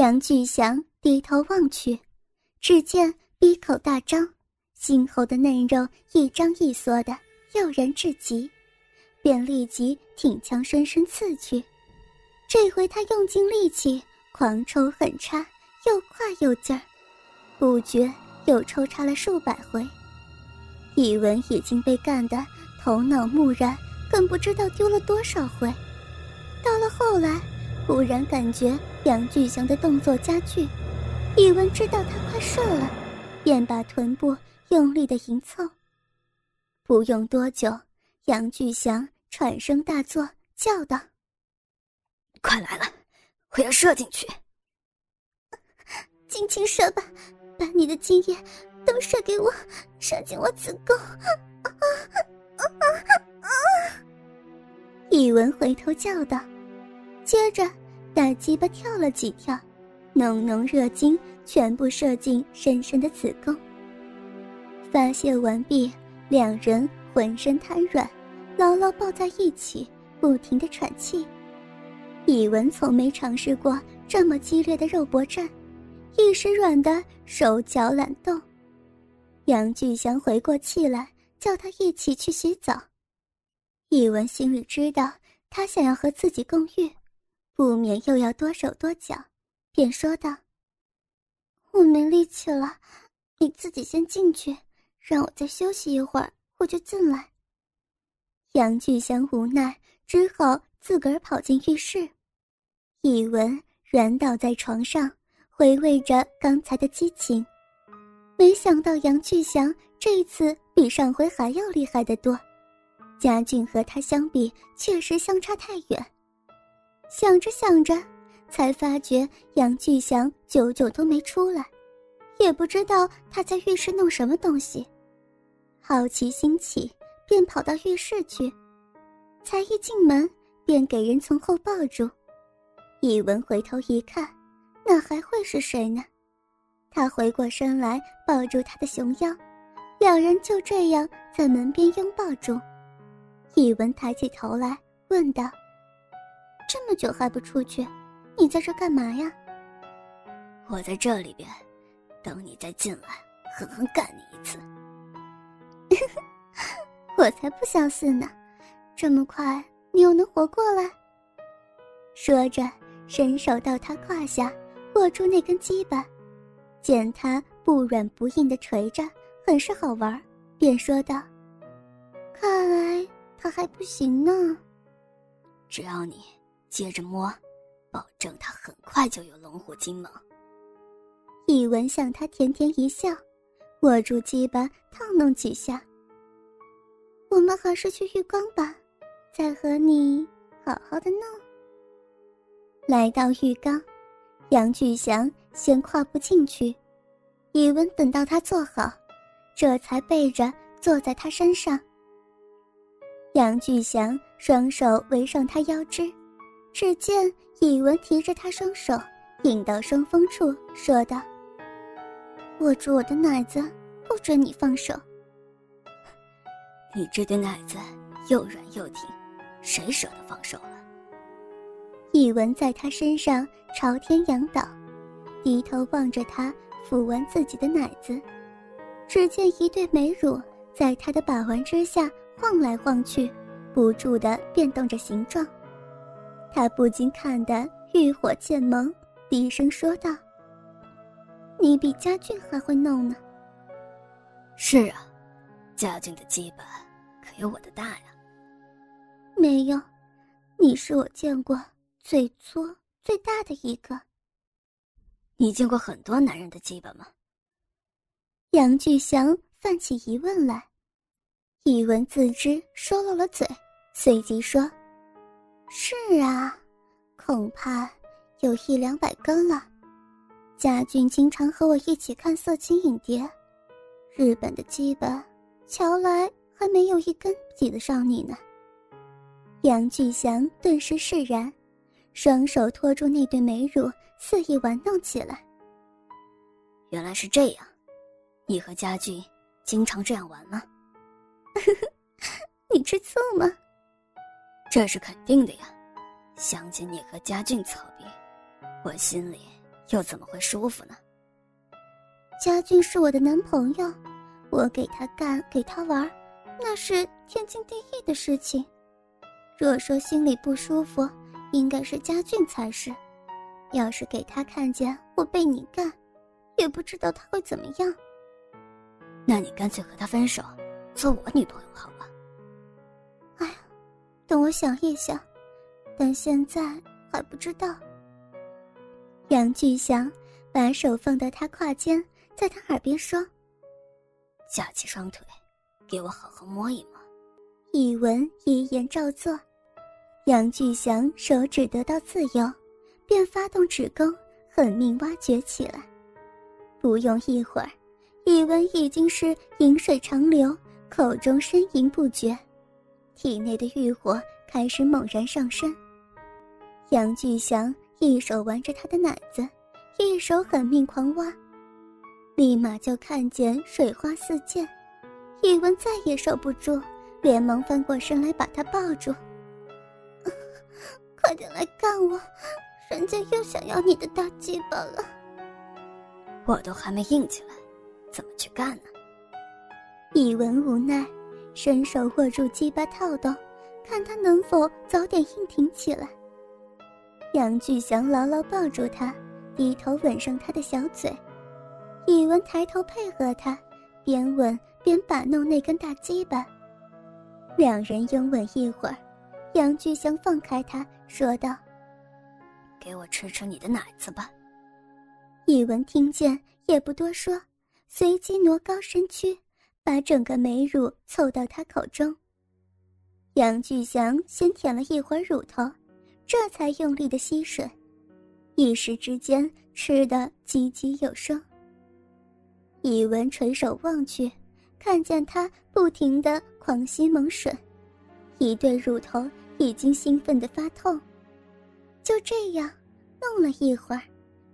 梁巨祥低头望去，只见闭口大张，心口的嫩肉一张一缩的，诱人至极，便立即挺枪深深刺去。这回他用尽力气，狂抽狠插，又快又劲儿，不觉又抽插了数百回。一文已经被干得头脑木然，更不知道丢了多少回。到了后来。忽然感觉杨巨祥的动作加剧，宇文知道他快射了，便把臀部用力的迎凑。不用多久，杨巨祥喘声大作，叫道：“快来了，我要射进去！尽情射吧，把你的精液都射给我，射进我子宫！”宇文回头叫道，接着。大鸡巴跳了几跳，浓浓热精全部射进深深的子宫。发泄完毕，两人浑身瘫软，牢牢抱在一起，不停的喘气。以文从没尝试过这么激烈的肉搏战，一时软的手脚懒动。杨巨祥回过气来，叫他一起去洗澡。以文心里知道，他想要和自己共浴。不免又要多手多脚，便说道：“我没力气了，你自己先进去，让我再休息一会儿，我就进来。”杨巨祥无奈，只好自个儿跑进浴室。一文软倒在床上，回味着刚才的激情，没想到杨巨祥这一次比上回还要厉害得多，家俊和他相比，确实相差太远。想着想着，才发觉杨巨祥久久都没出来，也不知道他在浴室弄什么东西。好奇心起，便跑到浴室去。才一进门，便给人从后抱住。一文回头一看，那还会是谁呢？他回过身来，抱住他的熊腰，两人就这样在门边拥抱住。一文抬起头来，问道。这么久还不出去，你在这干嘛呀？我在这里边，等你再进来，狠狠干你一次。我才不相信呢，这么快你又能活过来？说着，伸手到他胯下，握住那根鸡巴，见他不软不硬的垂着，很是好玩，便说道：“看来他还不行呢。只要你。”接着摸，保证他很快就有龙虎精猛。一文向他甜甜一笑，握住鸡巴烫弄几下。我们还是去浴缸吧，再和你好好的弄。来到浴缸，杨巨祥先跨步进去，以文等到他坐好，这才背着坐在他身上。杨巨祥双手围上他腰肢。只见以文提着他双手，引到双峰处，说道：“握住我的奶子，不准你放手。你这对奶子又软又挺，谁舍得放手了？”以文在他身上朝天仰倒，低头望着他抚完自己的奶子，只见一对美乳在他的把玩之下晃来晃去，不住地变动着形状。他不禁看得欲火渐萌，低声说道：“你比家俊还会弄呢。”“是啊，家俊的鸡巴可有我的大呀。”“没有，你是我见过最粗最大的一个。”“你见过很多男人的鸡巴吗？”杨巨祥泛起疑问来，一文自知说漏了嘴，随即说。是啊，恐怕有一两百根了。家俊经常和我一起看色情影碟，日本的基本瞧来还没有一根比得上你呢。杨巨祥顿时释然，双手托住那对美乳，肆意玩弄起来。原来是这样，你和家俊经常这样玩吗？呵 呵你吃醋吗？这是肯定的呀，想起你和家俊操逼，我心里又怎么会舒服呢？家俊是我的男朋友，我给他干给他玩，那是天经地义的事情。若说心里不舒服，应该是家俊才是。要是给他看见我被你干，也不知道他会怎么样。那你干脆和他分手，做我女朋友好了。等我想一想，但现在还不知道。杨巨祥把手放到他胯间，在他耳边说：“架起双腿，给我好好摸一摸。”一文一言照做。杨巨祥手指得到自由，便发动指弓，狠命挖掘起来。不用一会儿，一文已经是饮水长流，口中呻吟不绝，体内的欲火开始猛然上升。杨巨祥。一手玩着他的奶子，一手狠命狂挖，立马就看见水花四溅。宇文再也受不住，连忙翻过身来把他抱住。快点来干我，人家又想要你的大鸡巴了。我都还没硬起来，怎么去干呢？宇文无奈，伸手握住鸡巴套洞，看他能否早点硬挺起来。杨巨祥牢牢抱住他，低头吻上他的小嘴。宇文抬头配合他，边吻边把弄那根大鸡巴。两人拥吻一会儿，杨巨祥放开他，说道：“给我吃吃你的奶子吧。”宇文听见也不多说，随即挪高身躯，把整个美乳凑到他口中。杨巨祥先舔了一会儿乳头。这才用力的吸吮，一时之间吃得津津有声。以文垂手望去，看见他不停的狂吸猛吮，一对乳头已经兴奋的发痛。就这样弄了一会儿，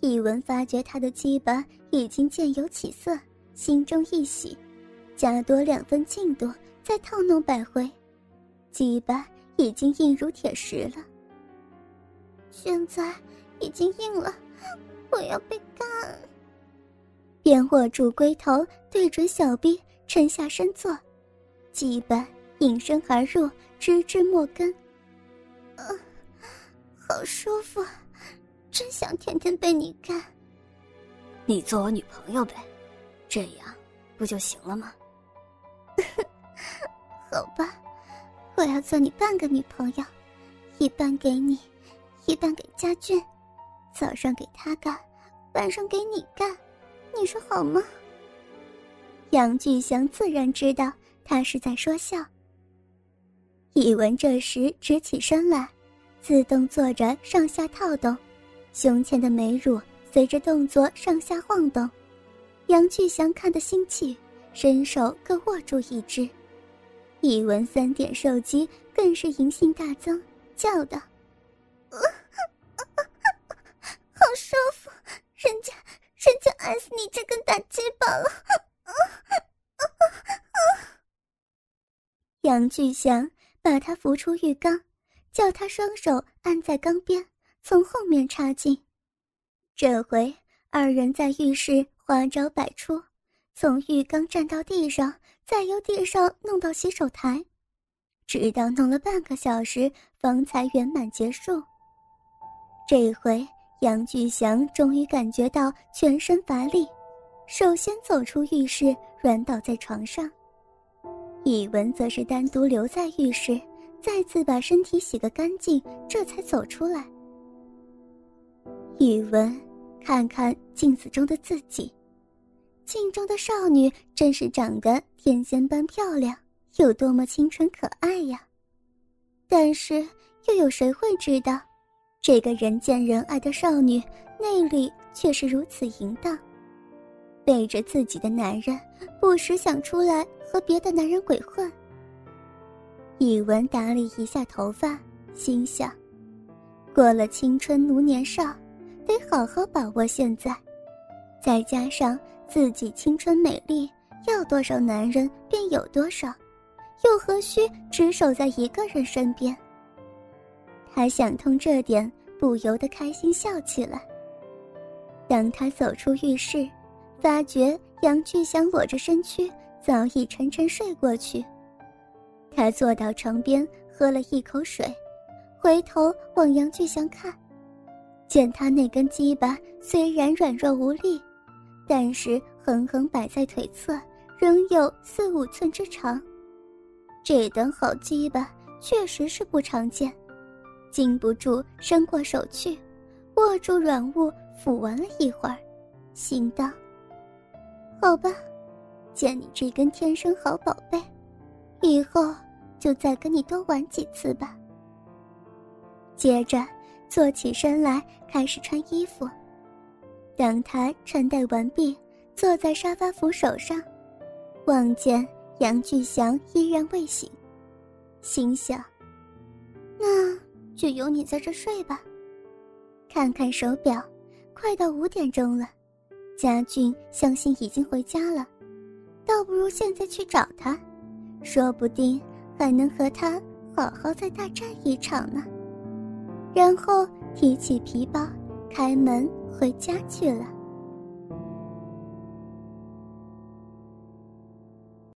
以文发觉他的鸡巴已经渐有起色，心中一喜，加多两分进度，再套弄百回，鸡巴已经硬如铁石了。现在已经硬了，我要被干。便握住龟头，对准小臂，沉下身坐，鸡巴应声而入，直至末根。啊，好舒服，真想天天被你干。你做我女朋友呗，这样不就行了吗？好吧，我要做你半个女朋友，一半给你。一半给家俊，早上给他干，晚上给你干，你说好吗？杨巨祥自然知道他是在说笑。以文这时直起身来，自动做着上下套动，胸前的美乳随着动作上下晃动。杨巨祥看得心悸，伸手各握住一只。一闻三点受击，更是淫性大增，叫道。好舒服，人家人家爱死你这根大鸡巴了！杨巨祥把他扶出浴缸，叫他双手按在缸边，从后面插进。这回二人在浴室花招百出，从浴缸站到地上，再由地上弄到洗手台，直到弄了半个小时，方才圆满结束。这回杨巨祥终于感觉到全身乏力，首先走出浴室，软倒在床上。以文则是单独留在浴室，再次把身体洗个干净，这才走出来。宇文看看镜子中的自己，镜中的少女真是长得天仙般漂亮，有多么清纯可爱呀！但是又有谁会知道？这个人见人爱的少女，内里却是如此淫荡，背着自己的男人，不时想出来和别的男人鬼混。以文打理一下头发，心想：过了青春奴年少，得好好把握现在。再加上自己青春美丽，要多少男人便有多少，又何须只守在一个人身边？他想通这点，不由得开心笑起来。当他走出浴室，发觉杨巨祥裸着身躯，早已沉沉睡过去。他坐到床边，喝了一口水，回头往杨巨祥看，见他那根鸡巴虽然软弱无力，但是横横摆在腿侧，仍有四五寸之长。这等好鸡巴确实是不常见，禁不住伸过手去，握住软物抚玩了一会儿，心道：“好吧，见你这根天生好宝贝。”以后就再跟你多玩几次吧。接着坐起身来，开始穿衣服。当他穿戴完毕，坐在沙发扶手上，望见杨巨祥依然未醒，心想：“那就由你在这睡吧。”看看手表，快到五点钟了，家俊相信已经回家了，倒不如现在去找他。说不定还能和他好好再大战一场呢。然后提起皮包，开门回家去了。